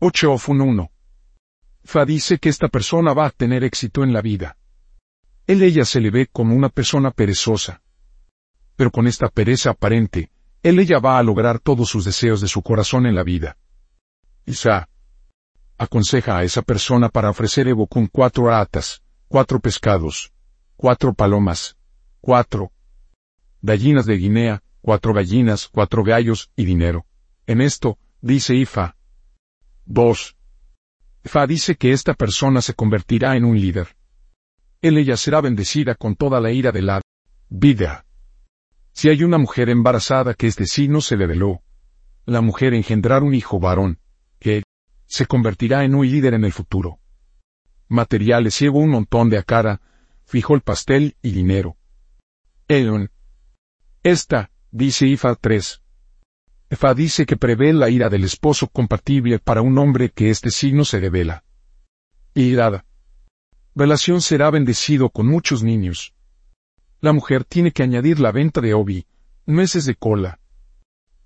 8 Ofun 1. Fa dice que esta persona va a tener éxito en la vida. Él ella se le ve como una persona perezosa. Pero con esta pereza aparente, él ella va a lograr todos sus deseos de su corazón en la vida. Isa aconseja a esa persona para ofrecer Evo con cuatro atas, cuatro pescados, cuatro palomas, cuatro gallinas de Guinea, cuatro gallinas, cuatro gallos y dinero. En esto, dice Ifa. 2. Ifa dice que esta persona se convertirá en un líder. Él ella será bendecida con toda la ira de la vida. Si hay una mujer embarazada que este sí no se develó, la mujer engendrar un hijo varón, que se convertirá en un líder en el futuro. Materiales llevo un montón de acara, fijo el pastel y dinero. Elon. Esta, dice Ifa 3. Ifa dice que prevé la ira del esposo compatible para un hombre que este signo se revela. Irada. Relación será bendecido con muchos niños. La mujer tiene que añadir la venta de obi, meses de cola,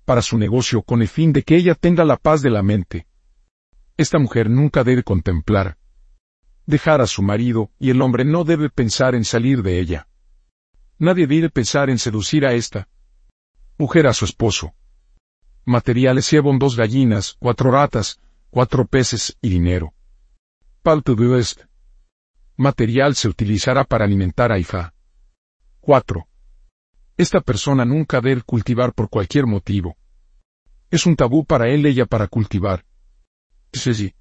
para su negocio con el fin de que ella tenga la paz de la mente. Esta mujer nunca debe contemplar, dejar a su marido, y el hombre no debe pensar en salir de ella. Nadie debe pensar en seducir a esta mujer a su esposo. Materiales llevan dos gallinas, cuatro ratas, cuatro peces y dinero. Palto de West. Material se utilizará para alimentar a Ifa. 4. Esta persona nunca debe cultivar por cualquier motivo. Es un tabú para él ella para cultivar. Sí,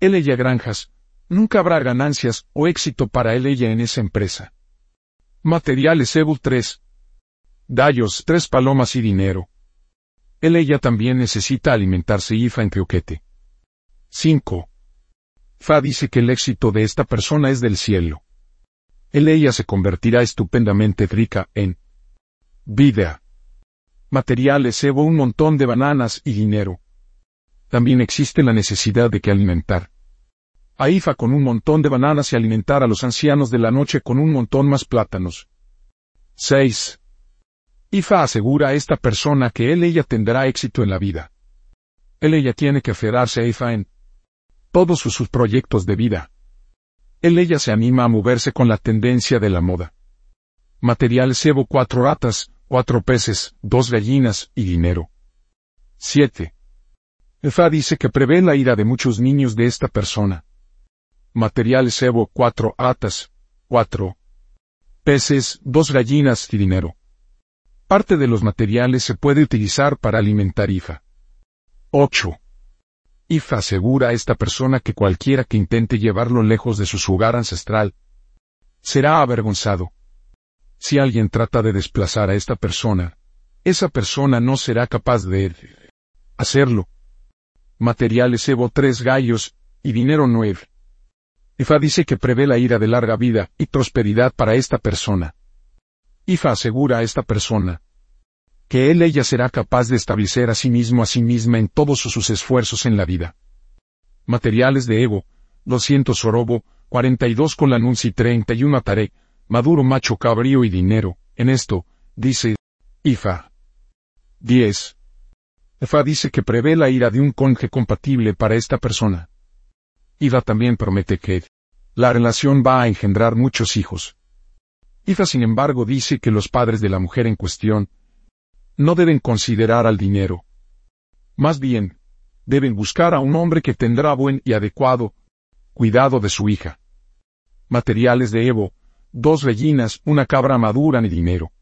Él ella granjas, nunca habrá ganancias o éxito para él ella en esa empresa. Materiales Ebu 3. Dallos, tres palomas y dinero. Él ella también necesita alimentarse IFA en Teoquete. 5. Fa dice que el éxito de esta persona es del cielo. Él ella se convertirá estupendamente rica en vida. Materiales Evo un montón de bananas y dinero. También existe la necesidad de que alimentar. Aifa con un montón de bananas y alimentar a los ancianos de la noche con un montón más plátanos. 6. Ifa asegura a esta persona que él ella tendrá éxito en la vida. Él ella tiene que aferrarse a Ifa en todos sus, proyectos de vida. Él ella se anima a moverse con la tendencia de la moda. Material cebo cuatro ratas, cuatro peces, dos gallinas y dinero. 7. Ifa dice que prevé la ira de muchos niños de esta persona. Material cebo cuatro atas, cuatro peces, dos gallinas y dinero. Parte de los materiales se puede utilizar para alimentar IFA. 8. IFA asegura a esta persona que cualquiera que intente llevarlo lejos de su hogar ancestral será avergonzado. Si alguien trata de desplazar a esta persona, esa persona no será capaz de hacerlo. Materiales Evo tres gallos y dinero nueve. IFA dice que prevé la ira de larga vida y prosperidad para esta persona. Ifa asegura a esta persona que él ella será capaz de establecer a sí mismo a sí misma en todos sus esfuerzos en la vida. Materiales de Evo, 200 Orobo, 42 con la Nunci 31 Ataré, Maduro Macho Cabrío y Dinero, en esto, dice, Ifa. 10. Ifa dice que prevé la ira de un conje compatible para esta persona. Ifa también promete que la relación va a engendrar muchos hijos. Ifa sin embargo dice que los padres de la mujer en cuestión no deben considerar al dinero. Más bien, deben buscar a un hombre que tendrá buen y adecuado cuidado de su hija. Materiales de Evo, dos gallinas, una cabra madura ni dinero.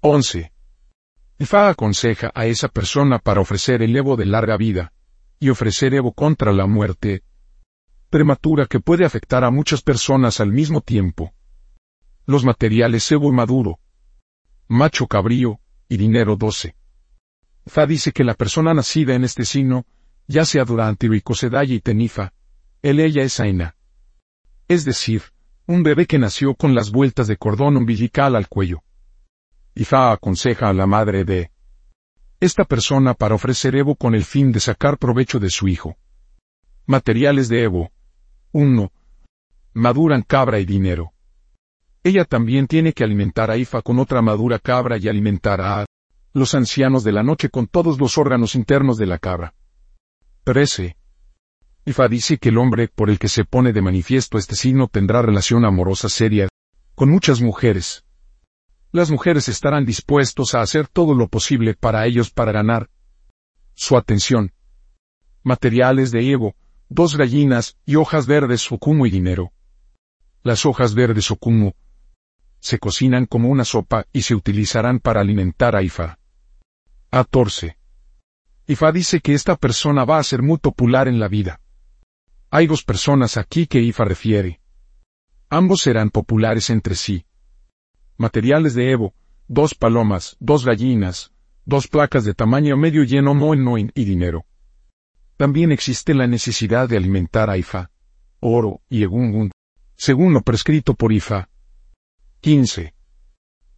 11. Ifa aconseja a esa persona para ofrecer el Evo de larga vida, y ofrecer Evo contra la muerte prematura que puede afectar a muchas personas al mismo tiempo. Los materiales cebo maduro. Macho cabrío, y dinero 12. Fa dice que la persona nacida en este signo, ya sea durante Ricosedaya y Tenifa, él ella es Aina. Es decir, un bebé que nació con las vueltas de cordón umbilical al cuello. Y Fa aconseja a la madre de esta persona para ofrecer Evo con el fin de sacar provecho de su hijo. Materiales de Evo. 1. Maduran cabra y dinero. Ella también tiene que alimentar a Ifa con otra madura cabra y alimentar a los ancianos de la noche con todos los órganos internos de la cabra. 13. Ifa dice que el hombre por el que se pone de manifiesto este signo tendrá relación amorosa seria con muchas mujeres. Las mujeres estarán dispuestos a hacer todo lo posible para ellos para ganar su atención. Materiales de Evo, dos gallinas y hojas verdes ocumo y dinero. Las hojas verdes ocumo se cocinan como una sopa y se utilizarán para alimentar a Ifa. 14. Ifa dice que esta persona va a ser muy popular en la vida. Hay dos personas aquí que Ifa refiere. Ambos serán populares entre sí. Materiales de Evo, dos palomas, dos gallinas, dos placas de tamaño medio lleno moen y dinero. También existe la necesidad de alimentar a Ifa, oro y egungun, según lo prescrito por Ifa. 15.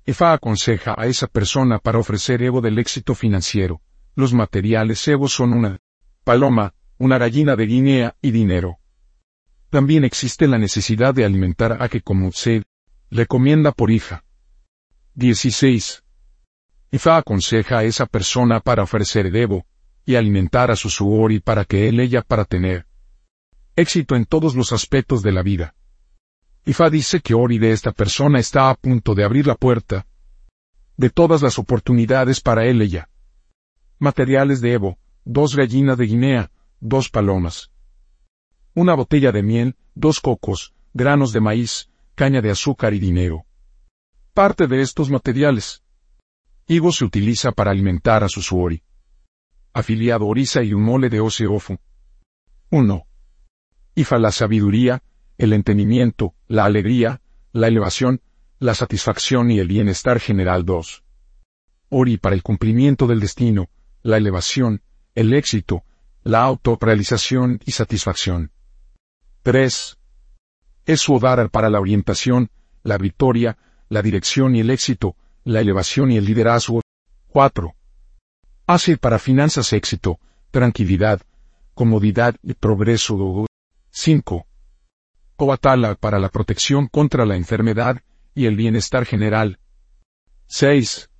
Ifa aconseja a esa persona para ofrecer Evo del éxito financiero. Los materiales Evo son una paloma, una gallina de Guinea y dinero. También existe la necesidad de alimentar a que como se recomienda por hija. 16. Ifa aconseja a esa persona para ofrecer Evo, y alimentar a su suori para que él ella para tener éxito en todos los aspectos de la vida. Ifa dice que Ori de esta persona está a punto de abrir la puerta de todas las oportunidades para él ella. Materiales de Evo, dos gallinas de Guinea, dos palomas. Una botella de miel, dos cocos, granos de maíz, caña de azúcar y dinero. Parte de estos materiales. Higo se utiliza para alimentar a su suori afiliado Orisa y un mole de Oseofu. 1. Ifa la sabiduría, el entendimiento, la alegría, la elevación, la satisfacción y el bienestar general 2. Ori para el cumplimiento del destino, la elevación, el éxito, la autorrealización y satisfacción. 3. Es Odara para la orientación, la victoria, la dirección y el éxito, la elevación y el liderazgo. 4. Hace para finanzas éxito, tranquilidad, comodidad y progreso. 5. Coatala para la protección contra la enfermedad y el bienestar general. 6.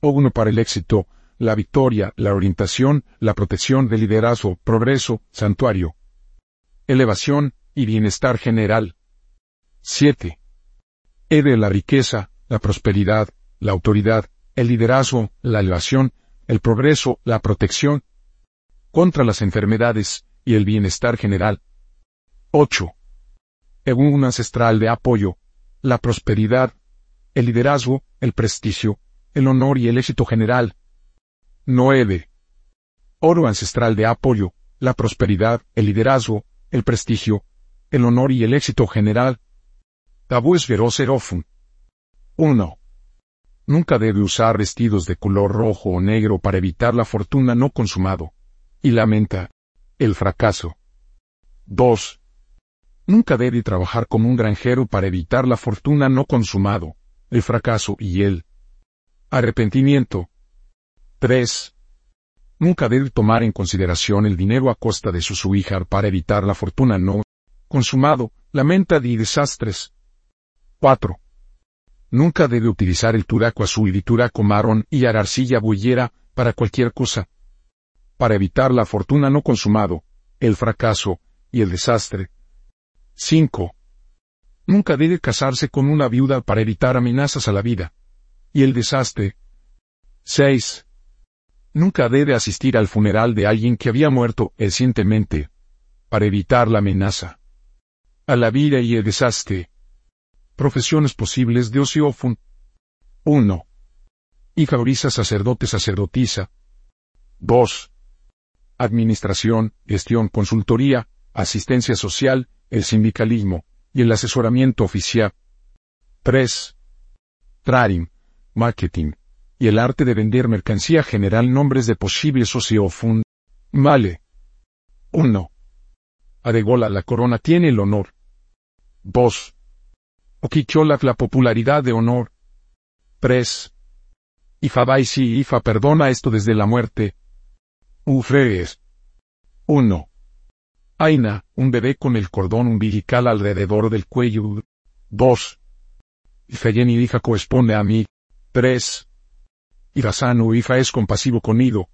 Ogno para el éxito, la victoria, la orientación, la protección del liderazgo, progreso, santuario. Elevación y bienestar general. 7. E de la riqueza, la prosperidad, la autoridad, el liderazgo, la elevación, el progreso, la protección contra las enfermedades y el bienestar general. 8. Un ancestral de apoyo, la prosperidad, el liderazgo, el prestigio, el honor y el éxito general. 9. Oro ancestral de apoyo, la prosperidad, el liderazgo, el prestigio, el honor y el éxito general. Tabúes Veroserofun. 1. Nunca debe usar vestidos de color rojo o negro para evitar la fortuna no consumado. Y lamenta el fracaso. 2. Nunca debe trabajar como un granjero para evitar la fortuna no consumado, el fracaso y el arrepentimiento. 3. Nunca debe tomar en consideración el dinero a costa de su hija para evitar la fortuna no consumado, lamenta y desastres. 4. Nunca debe utilizar el turaco azul y turaco marrón y arcilla bullera para cualquier cosa. Para evitar la fortuna no consumado, el fracaso y el desastre. 5. Nunca debe casarse con una viuda para evitar amenazas a la vida. Y el desastre. 6. Nunca debe asistir al funeral de alguien que había muerto recientemente. Para evitar la amenaza. A la vida y el desastre. Profesiones posibles de Osiofun. 1. Hija Orisa sacerdote sacerdotisa. 2. Administración, gestión, consultoría, asistencia social, el sindicalismo y el asesoramiento oficial. 3. Trading, marketing y el arte de vender mercancía general nombres de posibles Osiofun. Vale. 1. Adegola la corona tiene el honor. 2. Okichola la popularidad de honor. 3. Ifa Baisi Ifa perdona esto desde la muerte. Ufrees. 1. Aina, un bebé con el cordón umbilical alrededor del cuello. 2. Ifeyeni Ifa corresponde a mí. 3. Irasanu Ifa es compasivo conmigo.